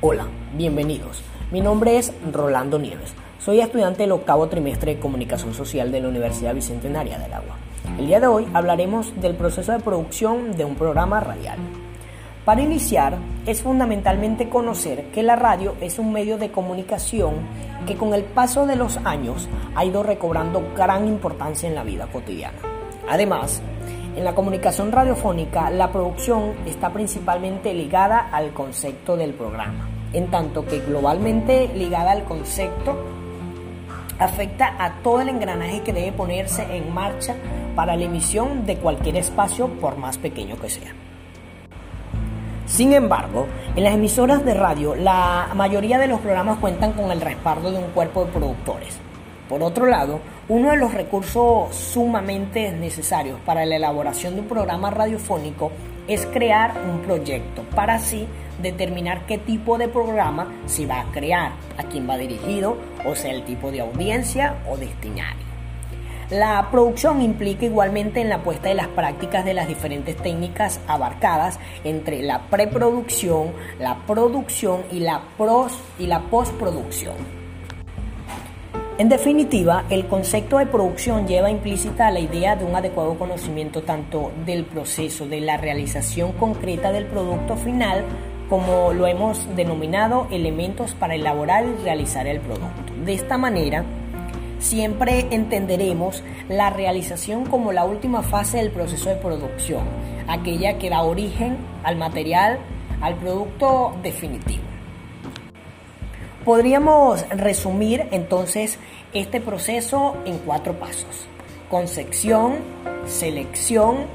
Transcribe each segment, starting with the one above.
Hola, bienvenidos. Mi nombre es Rolando Nieves. Soy estudiante del octavo trimestre de Comunicación Social de la Universidad Bicentenaria del Agua. El día de hoy hablaremos del proceso de producción de un programa radial. Para iniciar, es fundamentalmente conocer que la radio es un medio de comunicación que con el paso de los años ha ido recobrando gran importancia en la vida cotidiana. Además, en la comunicación radiofónica, la producción está principalmente ligada al concepto del programa, en tanto que globalmente ligada al concepto afecta a todo el engranaje que debe ponerse en marcha para la emisión de cualquier espacio por más pequeño que sea. Sin embargo, en las emisoras de radio la mayoría de los programas cuentan con el respaldo de un cuerpo de productores, por otro lado, uno de los recursos sumamente necesarios para la elaboración de un programa radiofónico es crear un proyecto para así determinar qué tipo de programa se va a crear, a quién va dirigido, o sea, el tipo de audiencia o destinario. La producción implica igualmente en la puesta de las prácticas de las diferentes técnicas abarcadas entre la preproducción, la producción y la, pros, y la postproducción. En definitiva, el concepto de producción lleva implícita la idea de un adecuado conocimiento tanto del proceso de la realización concreta del producto final como lo hemos denominado elementos para elaborar y realizar el producto. De esta manera, siempre entenderemos la realización como la última fase del proceso de producción, aquella que da origen al material, al producto definitivo. Podríamos resumir entonces este proceso en cuatro pasos. Concepción, selección,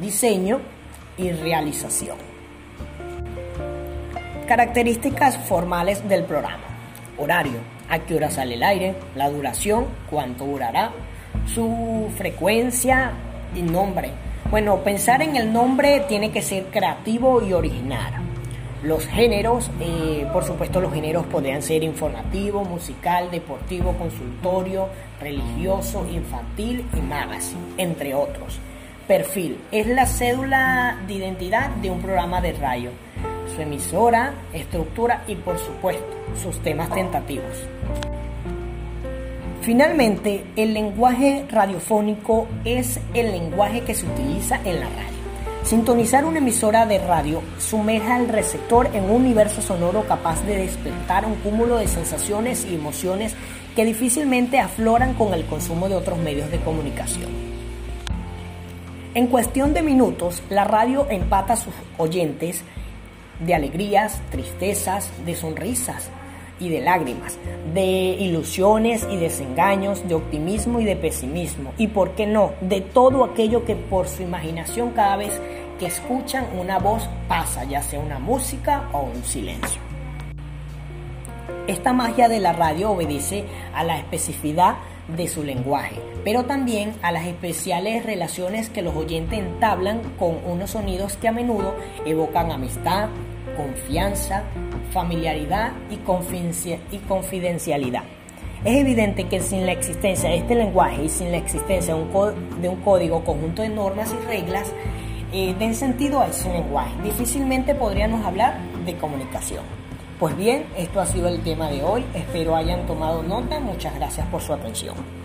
diseño y realización. Características formales del programa. Horario, a qué hora sale el aire, la duración, cuánto durará, su frecuencia y nombre. Bueno, pensar en el nombre tiene que ser creativo y original. Los géneros, eh, por supuesto los géneros podrían ser informativo, musical, deportivo, consultorio, religioso, infantil y magazine, entre otros. Perfil es la cédula de identidad de un programa de radio, su emisora, estructura y por supuesto sus temas tentativos. Finalmente, el lenguaje radiofónico es el lenguaje que se utiliza en la radio. Sintonizar una emisora de radio sumerja al receptor en un universo sonoro capaz de despertar un cúmulo de sensaciones y emociones que difícilmente afloran con el consumo de otros medios de comunicación. En cuestión de minutos, la radio empata a sus oyentes de alegrías, tristezas, de sonrisas, y de lágrimas, de ilusiones y desengaños, de optimismo y de pesimismo, y por qué no, de todo aquello que por su imaginación cada vez que escuchan una voz pasa, ya sea una música o un silencio. Esta magia de la radio obedece a la especificidad de su lenguaje, pero también a las especiales relaciones que los oyentes entablan con unos sonidos que a menudo evocan amistad, confianza, familiaridad y, confidencialidad. Es evidente que sin la existencia de este lenguaje y sin la existencia de un, código conjunto de normas y reglas, eh, den sentido a ese lenguaje. Difícilmente podríamos hablar de comunicación. Pues bien, esto ha sido el tema de hoy. Espero hayan tomado nota. Muchas gracias por su atención.